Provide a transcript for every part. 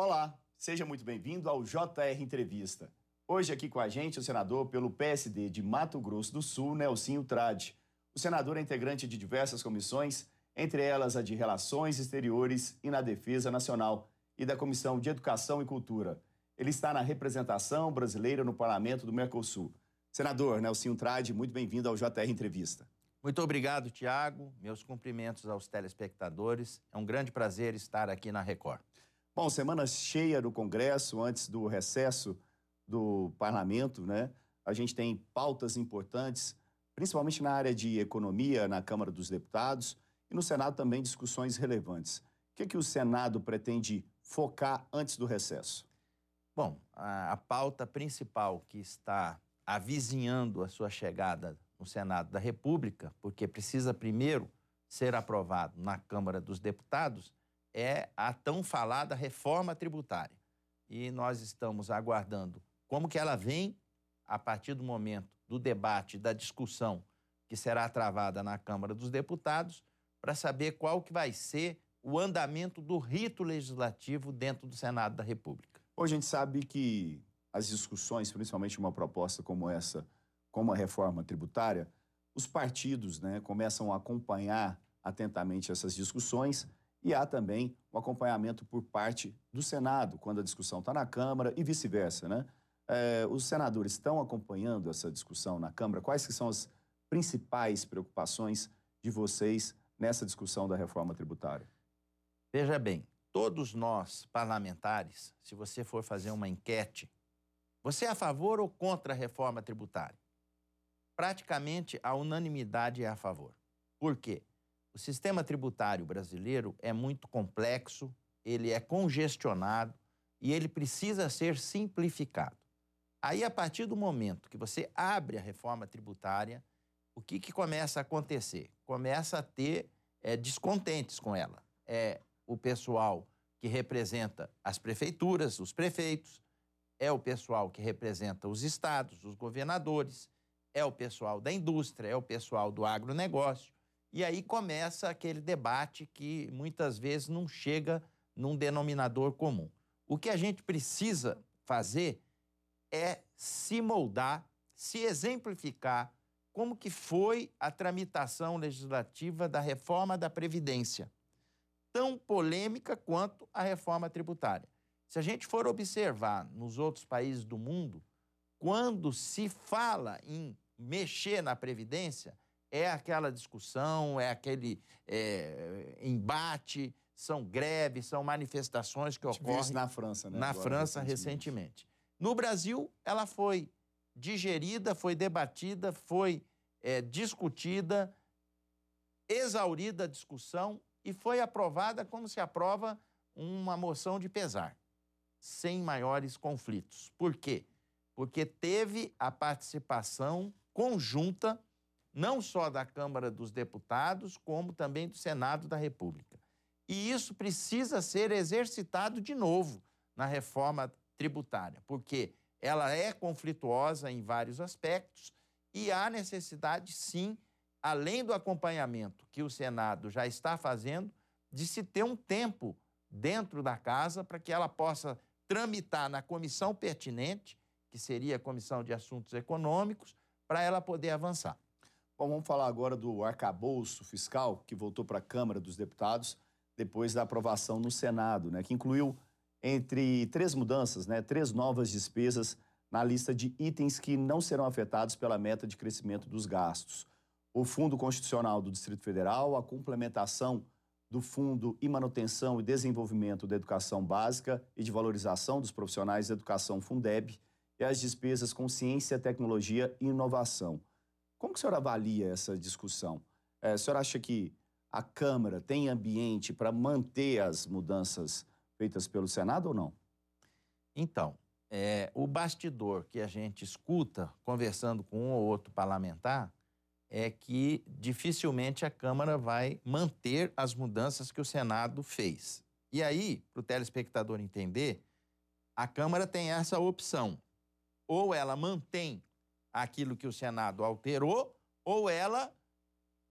Olá, seja muito bem-vindo ao JR Entrevista. Hoje aqui com a gente o senador pelo PSD de Mato Grosso do Sul, Nelsinho Trade. O senador é integrante de diversas comissões, entre elas a de Relações Exteriores e na Defesa Nacional e da Comissão de Educação e Cultura. Ele está na representação brasileira no Parlamento do Mercosul. Senador Nelsinho Trade, muito bem-vindo ao JR Entrevista. Muito obrigado, Tiago. Meus cumprimentos aos telespectadores. É um grande prazer estar aqui na Record. Bom, semana cheia do Congresso, antes do recesso do Parlamento, né? A gente tem pautas importantes, principalmente na área de economia, na Câmara dos Deputados, e no Senado também discussões relevantes. O que, é que o Senado pretende focar antes do recesso? Bom, a, a pauta principal que está avizinhando a sua chegada no Senado da República, porque precisa primeiro ser aprovado na Câmara dos Deputados, é a tão falada reforma tributária. E nós estamos aguardando como que ela vem a partir do momento do debate, da discussão que será travada na Câmara dos Deputados, para saber qual que vai ser o andamento do rito legislativo dentro do Senado da República. Hoje a gente sabe que as discussões, principalmente uma proposta como essa, como a reforma tributária, os partidos né, começam a acompanhar atentamente essas discussões e há também um acompanhamento por parte do Senado, quando a discussão está na Câmara e vice-versa. Né? É, os senadores estão acompanhando essa discussão na Câmara? Quais que são as principais preocupações de vocês nessa discussão da reforma tributária? Veja bem, todos nós parlamentares, se você for fazer uma enquete, você é a favor ou contra a reforma tributária? Praticamente a unanimidade é a favor. Por quê? O sistema tributário brasileiro é muito complexo, ele é congestionado e ele precisa ser simplificado. Aí, a partir do momento que você abre a reforma tributária, o que, que começa a acontecer? Começa a ter é, descontentes com ela. É o pessoal que representa as prefeituras, os prefeitos, é o pessoal que representa os estados, os governadores, é o pessoal da indústria, é o pessoal do agronegócio. E aí começa aquele debate que muitas vezes não chega num denominador comum. O que a gente precisa fazer é se moldar, se exemplificar como que foi a tramitação legislativa da reforma da Previdência, tão polêmica quanto a reforma tributária. Se a gente for observar nos outros países do mundo, quando se fala em mexer na Previdência, é aquela discussão, é aquele é, embate, são greves, são manifestações que ocorrem. Isso na França, né? Na Agora, França, recentemente. recentemente. No Brasil, ela foi digerida, foi debatida, foi é, discutida, exaurida a discussão e foi aprovada como se aprova uma moção de pesar, sem maiores conflitos. Por quê? Porque teve a participação conjunta não só da Câmara dos Deputados, como também do Senado da República. E isso precisa ser exercitado de novo na reforma tributária, porque ela é conflituosa em vários aspectos e há necessidade, sim, além do acompanhamento que o Senado já está fazendo, de se ter um tempo dentro da casa para que ela possa tramitar na comissão pertinente, que seria a Comissão de Assuntos Econômicos, para ela poder avançar. Bom, vamos falar agora do arcabouço fiscal que voltou para a Câmara dos Deputados depois da aprovação no Senado, né, que incluiu entre três mudanças, né, três novas despesas na lista de itens que não serão afetados pela meta de crescimento dos gastos. O Fundo Constitucional do Distrito Federal, a complementação do Fundo e Manutenção e Desenvolvimento da Educação Básica e de Valorização dos Profissionais da Educação Fundeb e as despesas com Ciência, Tecnologia e Inovação. Como que o senhor avalia essa discussão? É, o senhor acha que a Câmara tem ambiente para manter as mudanças feitas pelo Senado ou não? Então, é, o bastidor que a gente escuta conversando com um ou outro parlamentar é que dificilmente a Câmara vai manter as mudanças que o Senado fez. E aí, para o telespectador entender, a Câmara tem essa opção. Ou ela mantém aquilo que o Senado alterou, ou ela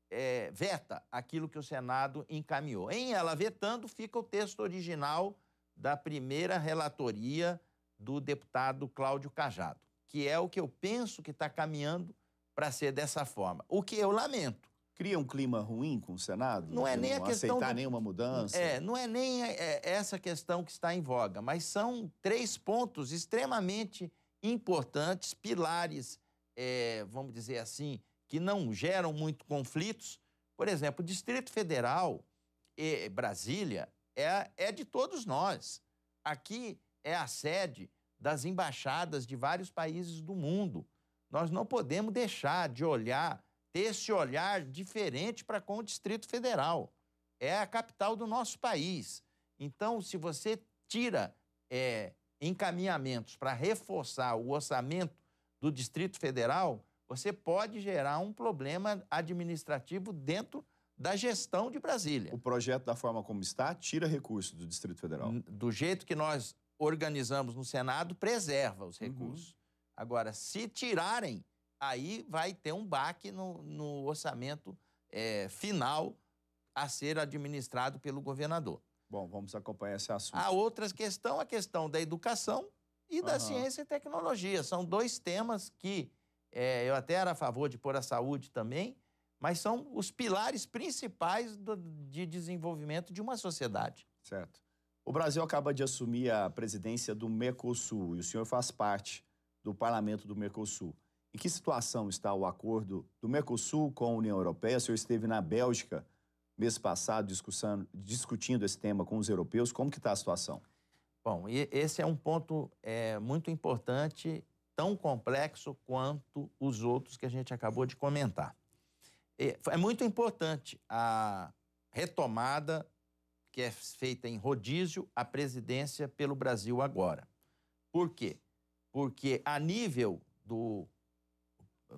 é, veta aquilo que o Senado encaminhou. Em ela vetando, fica o texto original da primeira relatoria do deputado Cláudio Cajado, que é o que eu penso que está caminhando para ser dessa forma. O que eu lamento. Cria um clima ruim com o Senado? Não é nem a questão. aceitar do... nenhuma mudança? É, não é nem é, essa questão que está em voga, mas são três pontos extremamente importantes, pilares, é, vamos dizer assim, que não geram muito conflitos. Por exemplo, o Distrito Federal, e Brasília, é, é de todos nós. Aqui é a sede das embaixadas de vários países do mundo. Nós não podemos deixar de olhar, ter esse olhar diferente para com o Distrito Federal. É a capital do nosso país. Então, se você tira é, encaminhamentos para reforçar o orçamento do Distrito Federal, você pode gerar um problema administrativo dentro da gestão de Brasília. O projeto, da forma como está, tira recursos do Distrito Federal. Do jeito que nós organizamos no Senado, preserva os uhum. recursos. Uhum. Agora, se tirarem, aí vai ter um baque no, no orçamento é, final a ser administrado pelo governador. Bom, vamos acompanhar esse assunto. A outra questão, a questão da educação e da uhum. ciência e tecnologia. São dois temas que é, eu até era a favor de pôr a saúde também, mas são os pilares principais do, de desenvolvimento de uma sociedade. Certo. O Brasil acaba de assumir a presidência do Mercosul e o senhor faz parte do parlamento do Mercosul. Em que situação está o acordo do Mercosul com a União Europeia? O senhor esteve na Bélgica mês passado discutindo esse tema com os europeus. Como que está a situação? Bom, esse é um ponto é, muito importante, tão complexo quanto os outros que a gente acabou de comentar. É, muito importante a retomada que é feita em rodízio a presidência pelo Brasil agora. Por quê? porque a nível do,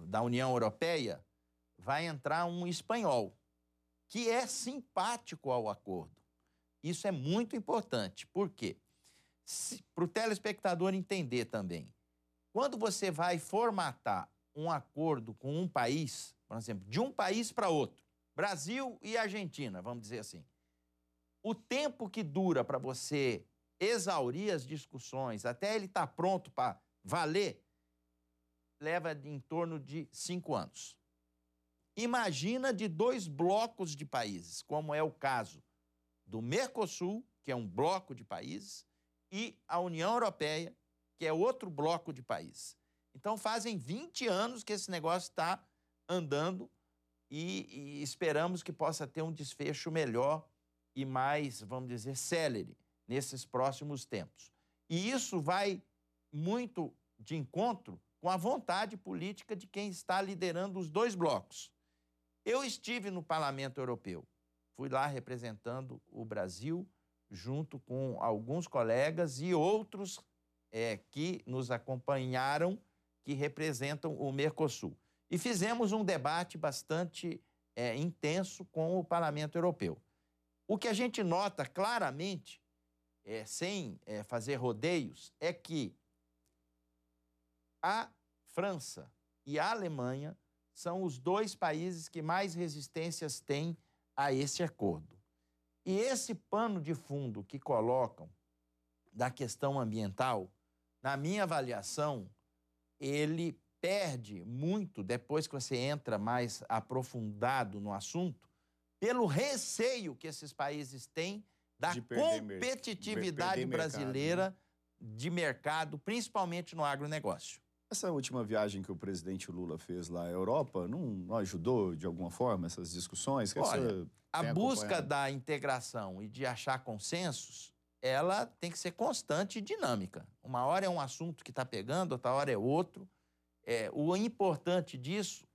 da União Europeia vai entrar um espanhol que é simpático ao acordo. Isso é muito importante. Por quê? Para o telespectador entender também. Quando você vai formatar um acordo com um país, por exemplo, de um país para outro, Brasil e Argentina, vamos dizer assim, o tempo que dura para você exaurir as discussões, até ele estar tá pronto para valer, leva em torno de cinco anos. Imagina de dois blocos de países, como é o caso do Mercosul, que é um bloco de países, e a União Europeia, que é outro bloco de países. Então fazem 20 anos que esse negócio está andando e, e, esperamos que possa ter um desfecho melhor e mais, vamos dizer, célere nesses próximos tempos. E isso vai muito de encontro com a vontade política de quem está liderando os dois blocos. Eu estive no Parlamento Europeu, fui lá representando o Brasil, junto com alguns colegas e outros é, que nos acompanharam, que representam o Mercosul. E fizemos um debate bastante é, intenso com o Parlamento Europeu. O que a gente nota claramente, é, sem é, fazer rodeios, é que a França e a Alemanha são os dois países que mais resistências têm a esse acordo. E esse pano de fundo que colocam da questão ambiental, na minha avaliação, ele perde muito depois que você entra mais aprofundado no assunto, pelo receio que esses países têm da competitividade brasileira mercado, né? de mercado, principalmente no agronegócio. Essa última viagem que o presidente Lula fez lá à Europa não, não ajudou de alguma forma essas discussões? Que Olha, a busca da integração e de achar consensos, ela tem que ser constante e dinâmica. Uma hora é um assunto que está pegando, outra hora é outro. É, o importante disso,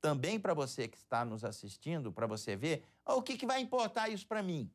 também para você que está nos assistindo, para você ver, o que, que vai importar isso para mim,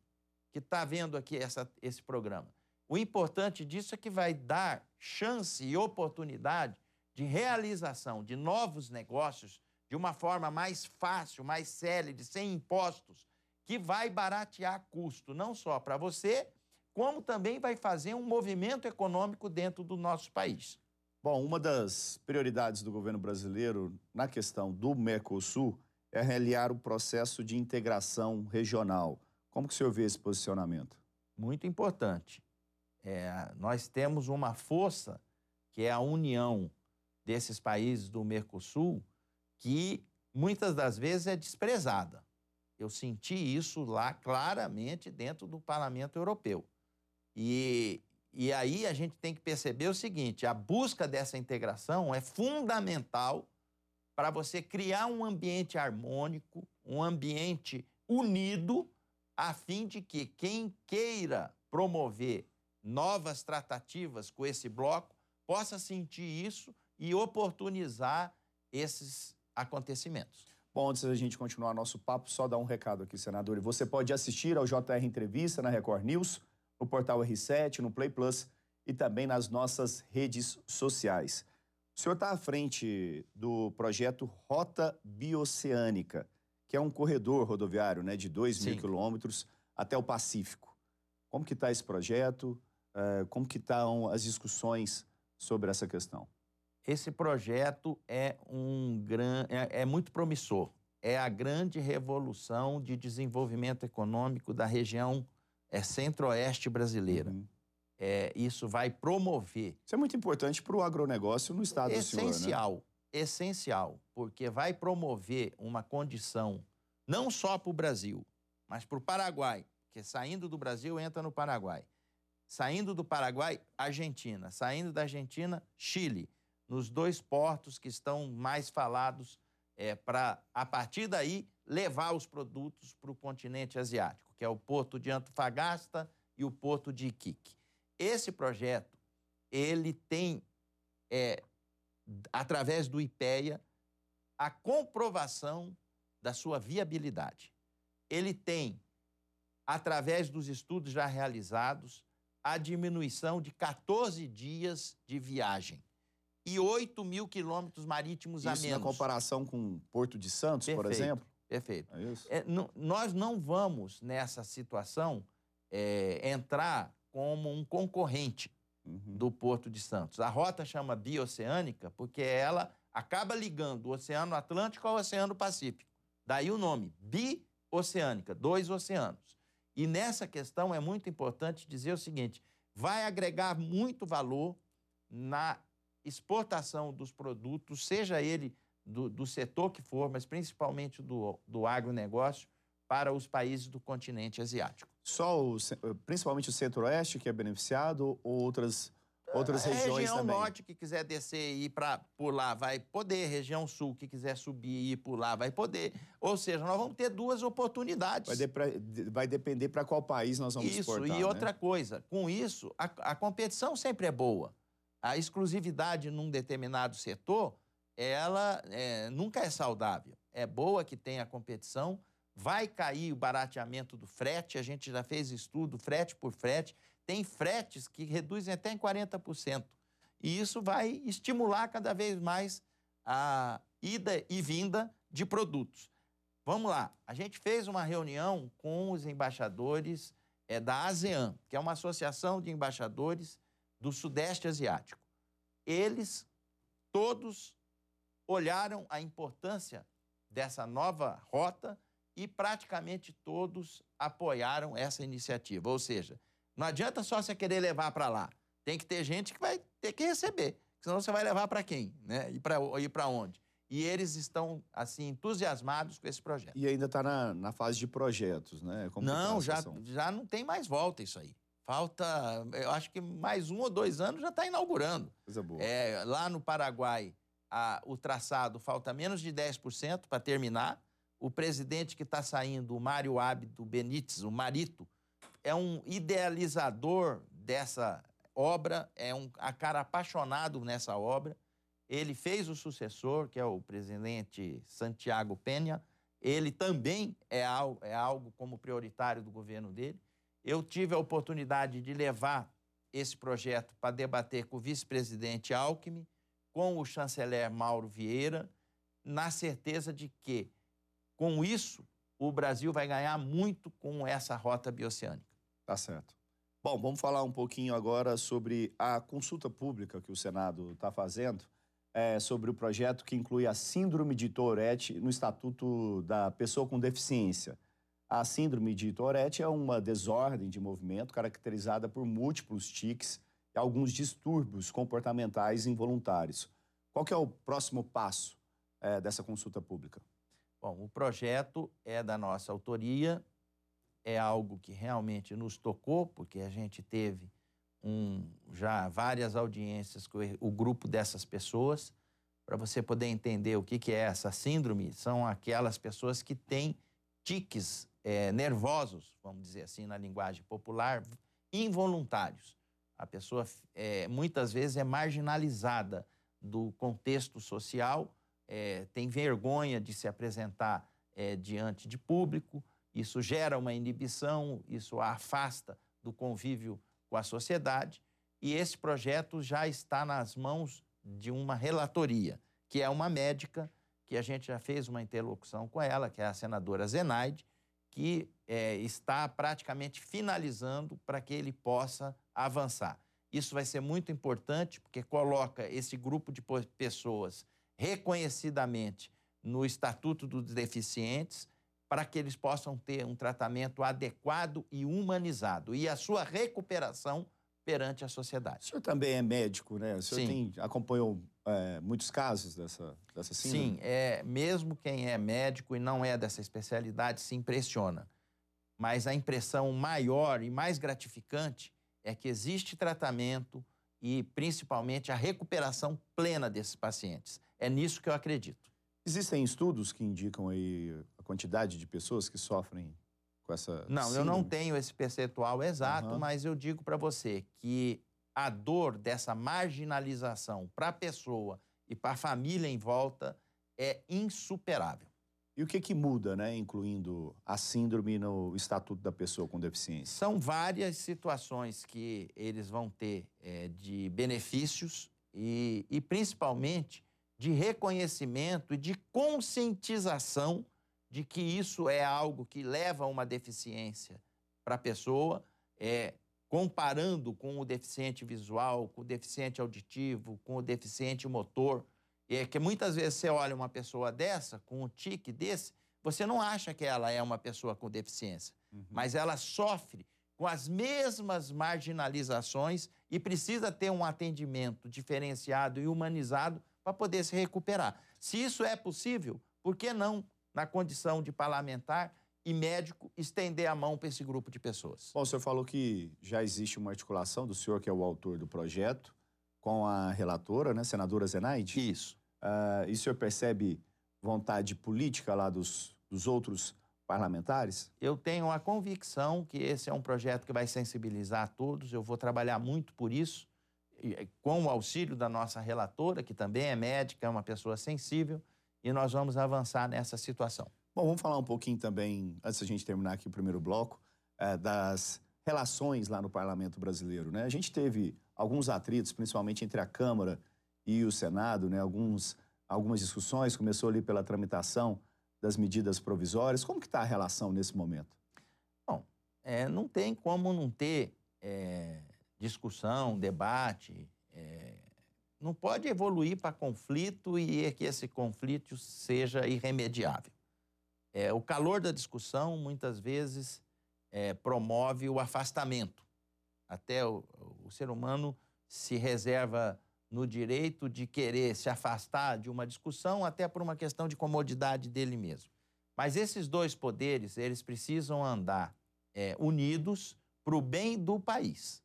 que está vendo aqui essa, esse programa? O importante disso é que vai dar chance e oportunidade de realização de novos negócios de uma forma mais fácil, mais célere, sem impostos, que vai baratear custo não só para você, como também vai fazer um movimento econômico dentro do nosso país. Bom, uma das prioridades do governo brasileiro na questão do Mercosul é realizar o processo de integração regional. Como que o senhor vê esse posicionamento? muito importante. É, nós temos uma força, que é a união desses países do Mercosul, que muitas das vezes é desprezada. Eu senti isso lá claramente dentro do Parlamento Europeu. E, e aí a gente tem que perceber o seguinte: a busca dessa integração é fundamental para você criar um ambiente harmônico, um ambiente unido, a fim de que quem queira promover novas tratativas com esse bloco possa sentir isso e oportunizar esses acontecimentos. Bom, antes da gente continuar nosso papo, só dar um recado aqui, senador. Você pode assistir ao JR Entrevista na Record News, no portal R7, no Play Plus e também nas nossas redes sociais. O senhor está à frente do projeto Rota Bioceânica, que é um corredor rodoviário né, de 2 mil quilômetros até o Pacífico. Como que está esse projeto? Eh, como que estão as discussões sobre essa questão? Esse projeto é, um gran... é, é muito promissor. É a grande revolução de desenvolvimento econômico da região é, centro-oeste brasileira. Uhum. É, isso vai promover. Isso é muito importante para o agronegócio no estado essencial, do senhor, né? Essencial, porque vai promover uma condição não só para o Brasil, mas para o Paraguai, que saindo do Brasil entra no Paraguai. Saindo do Paraguai, Argentina. Saindo da Argentina, Chile. Nos dois portos que estão mais falados é, para, a partir daí, levar os produtos para o continente asiático, que é o porto de Antofagasta e o porto de Iquique. Esse projeto, ele tem, é, através do IPEA, a comprovação da sua viabilidade. Ele tem, através dos estudos já realizados, a diminuição de 14 dias de viagem e 8 mil quilômetros marítimos isso a menos. Isso na comparação com Porto de Santos, Perfeito. por exemplo? Perfeito. É? É, nós não vamos, nessa situação, é, entrar como um concorrente uhum. do Porto de Santos. A rota chama bioceânica porque ela acaba ligando o Oceano Atlântico ao Oceano Pacífico. Daí o nome, bioceânica, dois oceanos. E nessa questão é muito importante dizer o seguinte: vai agregar muito valor na exportação dos produtos, seja ele do, do setor que for, mas principalmente do, do agronegócio, para os países do continente asiático. Só o, principalmente o centro-oeste que é beneficiado ou outras, outras a regiões região também? norte que quiser descer e ir para por lá vai poder, região sul que quiser subir e ir por lá vai poder. Ou seja, nós vamos ter duas oportunidades. Vai, de pra, vai depender para qual país nós vamos isso, exportar. Isso, e né? outra coisa, com isso, a, a competição sempre é boa. A exclusividade num determinado setor ela é, nunca é saudável. É boa que tenha competição, vai cair o barateamento do frete, a gente já fez estudo, frete por frete, tem fretes que reduzem até em 40%. E isso vai estimular cada vez mais a ida e vinda de produtos. Vamos lá, a gente fez uma reunião com os embaixadores é, da ASEAN, que é uma associação de embaixadores do Sudeste Asiático. Eles todos olharam a importância dessa nova rota e praticamente todos apoiaram essa iniciativa. Ou seja, não adianta só você querer levar para lá. Tem que ter gente que vai ter que receber. Senão você vai levar para quem? Né? E para onde? E eles estão, assim, entusiasmados com esse projeto. E ainda está na, na, fase de projetos, né? Como não, tá já, já não tem mais volta isso aí. Falta, eu acho que mais um ou dois anos já está inaugurando. Coisa boa. É, lá no Paraguai, a, o traçado falta menos de 10% para terminar. O presidente que está saindo, o Mário Abdo Benítez, o Marito, é um idealizador dessa obra, é um a cara apaixonado nessa obra. Ele fez o sucessor, que é o presidente Santiago Penha. Ele também é algo, é algo como prioritário do governo dele. Eu tive a oportunidade de levar esse projeto para debater com o vice-presidente Alckmin, com o chanceler Mauro Vieira, na certeza de que, com isso, o Brasil vai ganhar muito com essa rota bioceânica. Tá certo. Bom, vamos falar um pouquinho agora sobre a consulta pública que o Senado está fazendo, é, sobre o projeto que inclui a síndrome de Tourette no Estatuto da Pessoa com Deficiência. A síndrome de Tourette é uma desordem de movimento caracterizada por múltiplos tiques e alguns distúrbios comportamentais involuntários. Qual é o próximo passo é, dessa consulta pública? Bom, o projeto é da nossa autoria, é algo que realmente nos tocou, porque a gente teve um, já várias audiências com o grupo dessas pessoas. Para você poder entender o que, que é essa síndrome, são aquelas pessoas que têm tiques é, nervosos, vamos dizer assim, na linguagem popular, involuntários. A pessoa é, muitas vezes é marginalizada do contexto social, é, tem vergonha de se apresentar é, diante de público, isso gera uma inibição, isso a afasta do convívio com a sociedade. E esse projeto já está nas mãos de uma relatoria, que é uma médica, que a gente já fez uma interlocução com ela, que é a senadora Zenaide, que é, está praticamente finalizando para que ele possa avançar. Isso vai ser muito importante, porque coloca esse grupo de pessoas reconhecidamente no Estatuto dos Deficientes, para que eles possam ter um tratamento adequado e humanizado e a sua recuperação perante a sociedade. O senhor também é médico, né? O senhor Sim. Tem, acompanhou é, muitos casos dessa, dessa síndrome? Sim, é, mesmo quem é médico e não é dessa especialidade se impressiona. Mas a impressão maior e mais gratificante é que existe tratamento e, principalmente, a recuperação plena desses pacientes. É nisso que eu acredito. Existem estudos que indicam aí a quantidade de pessoas que sofrem com essa. Não, síndrome? eu não tenho esse percentual exato, uhum. mas eu digo para você que a dor dessa marginalização para a pessoa e para a família em volta é insuperável. E o que, que muda, né, incluindo a síndrome no Estatuto da Pessoa com Deficiência? São várias situações que eles vão ter é, de benefícios e, e principalmente de reconhecimento e de conscientização de que isso é algo que leva a uma deficiência para a pessoa, é, comparando com o deficiente visual, com o deficiente auditivo, com o deficiente motor. É que muitas vezes você olha uma pessoa dessa, com um tique desse, você não acha que ela é uma pessoa com deficiência, uhum. mas ela sofre com as mesmas marginalizações e precisa ter um atendimento diferenciado e humanizado para poder se recuperar. Se isso é possível, por que não, na condição de parlamentar e médico, estender a mão para esse grupo de pessoas? Bom, o senhor falou que já existe uma articulação do senhor, que é o autor do projeto, com a relatora, né, senadora Zenaide? Isso. Uh, e o senhor percebe vontade política lá dos, dos outros parlamentares? Eu tenho a convicção que esse é um projeto que vai sensibilizar todos, eu vou trabalhar muito por isso com o auxílio da nossa relatora, que também é médica, é uma pessoa sensível, e nós vamos avançar nessa situação. Bom, vamos falar um pouquinho também, antes da gente terminar aqui o primeiro bloco, é, das relações lá no parlamento brasileiro. Né? A gente teve alguns atritos, principalmente entre a Câmara e o Senado, né? Alguns, algumas discussões, começou ali pela tramitação das medidas provisórias. Como que está a relação nesse momento? Bom, é, não tem como não ter é, discussão, debate. É, não pode evoluir para conflito e que esse conflito seja irremediável. É, o calor da discussão, muitas vezes, é, promove o afastamento. Até o, o ser humano se reserva no direito de querer se afastar de uma discussão, até por uma questão de comodidade dele mesmo. Mas esses dois poderes, eles precisam andar é, unidos para o bem do país.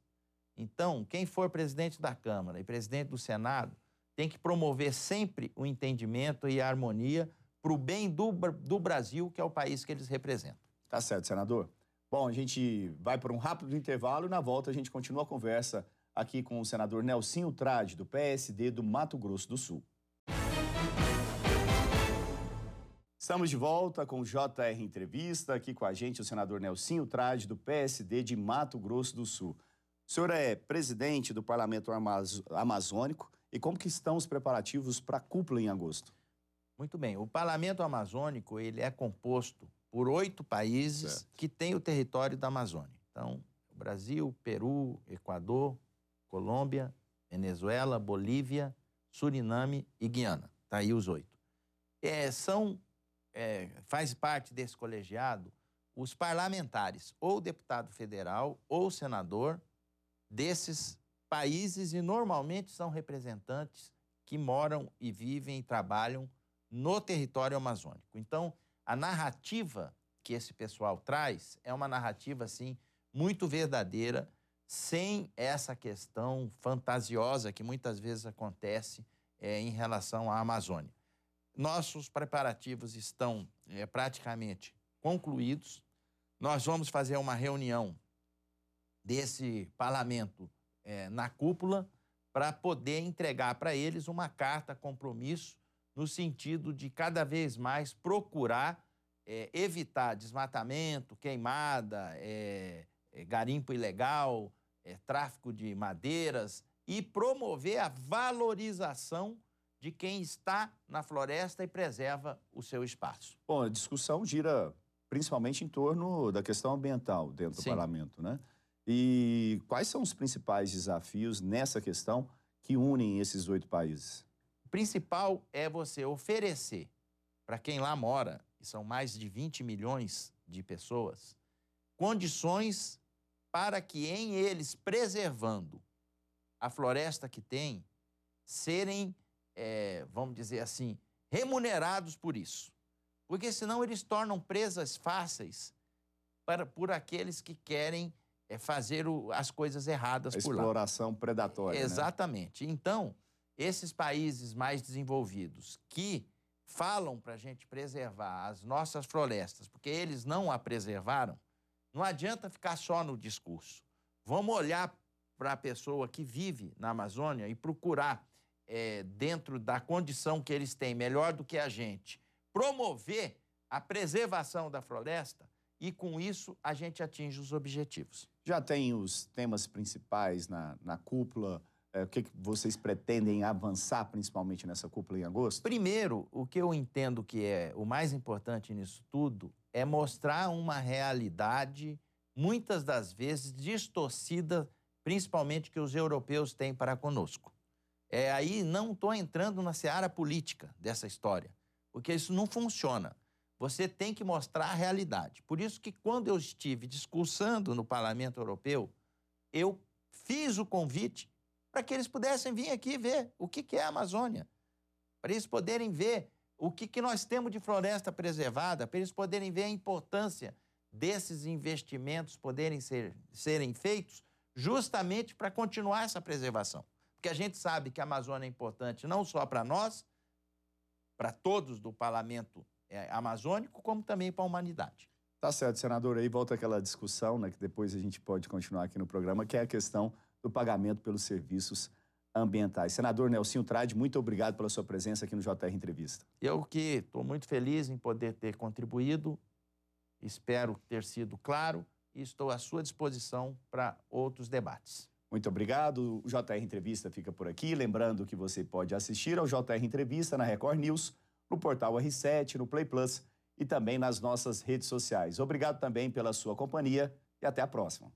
Então, quem for presidente da Câmara e presidente do Senado tem que promover sempre o entendimento e a harmonia para o bem do, do Brasil, que é o país que eles representam. Tá certo, senador. Bom, a gente vai para um rápido intervalo e na volta a gente continua a conversa aqui com o senador Nelsinho Trade, do PSD do Mato Grosso do Sul. Estamos de volta com o JR Entrevista, aqui com a gente o senador Nelsinho Trade, do PSD de Mato Grosso do Sul. O senhor é presidente do Parlamento Amazônico e como que estão os preparativos para a cúpula em agosto? Muito bem. O Parlamento Amazônico ele é composto por oito países certo. que têm o território da Amazônia. Então, Brasil, Peru, Equador, Colômbia, Venezuela, Bolívia, Suriname e Guiana. Tá aí os oito. É, são, é, faz parte desse colegiado os parlamentares, ou deputado federal ou senador desses países e normalmente são representantes que moram e vivem e trabalham no território amazônico. Então, a narrativa que esse pessoal traz é uma narrativa assim muito verdadeira, sem essa questão fantasiosa que muitas vezes acontece é, em relação à Amazônia. Nossos preparativos estão é, praticamente concluídos. Nós vamos fazer uma reunião desse parlamento é, na cúpula para poder entregar para eles uma carta compromisso no sentido de cada vez mais procurar é, evitar desmatamento, queimada, é, é, garimpo ilegal, é, tráfico de madeiras e promover a valorização de quem está na floresta e preserva o seu espaço. Bom, a discussão gira principalmente em torno da questão ambiental dentro Sim. do parlamento, né? E quais são os principais desafios nessa questão que unem esses oito países? O principal é você oferecer para quem lá mora, e são mais de 20 milhões de pessoas, condições para que em eles, preservando a floresta que tem, serem, é, vamos dizer assim, remunerados por isso. Porque senão eles tornam presas fáceis para, por aqueles que querem é, fazer o, as coisas erradas por lá. Exploração predatória. Né? Exatamente. Né? Então, esses países mais desenvolvidos que falam para a gente preservar as nossas florestas, porque eles não a preservaram, não adianta ficar só no discurso. Vamos olhar para a pessoa que vive na Amazônia e procurar, é, dentro da condição que eles têm, melhor do que a gente, promover a preservação da floresta e, com isso, a gente atinge os objetivos. Já tem os temas principais na, na cúpula? É, o que, que vocês pretendem avançar, principalmente nessa cúpula em agosto? Primeiro, o que eu entendo que é o mais importante nisso tudo é mostrar uma realidade, muitas das vezes distorcida, principalmente que os europeus têm para conosco. É, aí não estou entrando na seara política dessa história, porque isso não funciona. Você tem que mostrar a realidade. Por isso que quando eu estive discursando no Parlamento Europeu, eu fiz o convite para que eles pudessem vir aqui ver o que é a Amazônia, para eles poderem ver o que, que nós temos de floresta preservada, para eles poderem ver a importância desses investimentos poderem ser, serem feitos justamente para continuar essa preservação. Porque a gente sabe que a Amazônia é importante não só para nós, para todos do parlamento é, amazônico, como também para a humanidade. Tá certo, senador. Aí volta aquela discussão, né, que depois a gente pode continuar aqui no programa, que é a questão do pagamento pelos serviços ambientais. Senador Nelsinho Trade, muito obrigado pela sua presença aqui no JR Entrevista. Eu que estou muito feliz em poder ter contribuído, espero ter sido claro e estou à sua disposição para outros debates. Muito obrigado. O JR Entrevista fica por aqui. Lembrando que você pode assistir ao JR Entrevista na Record News, no portal R7, no Play Plus e também nas nossas redes sociais. Obrigado também pela sua companhia e até a próxima.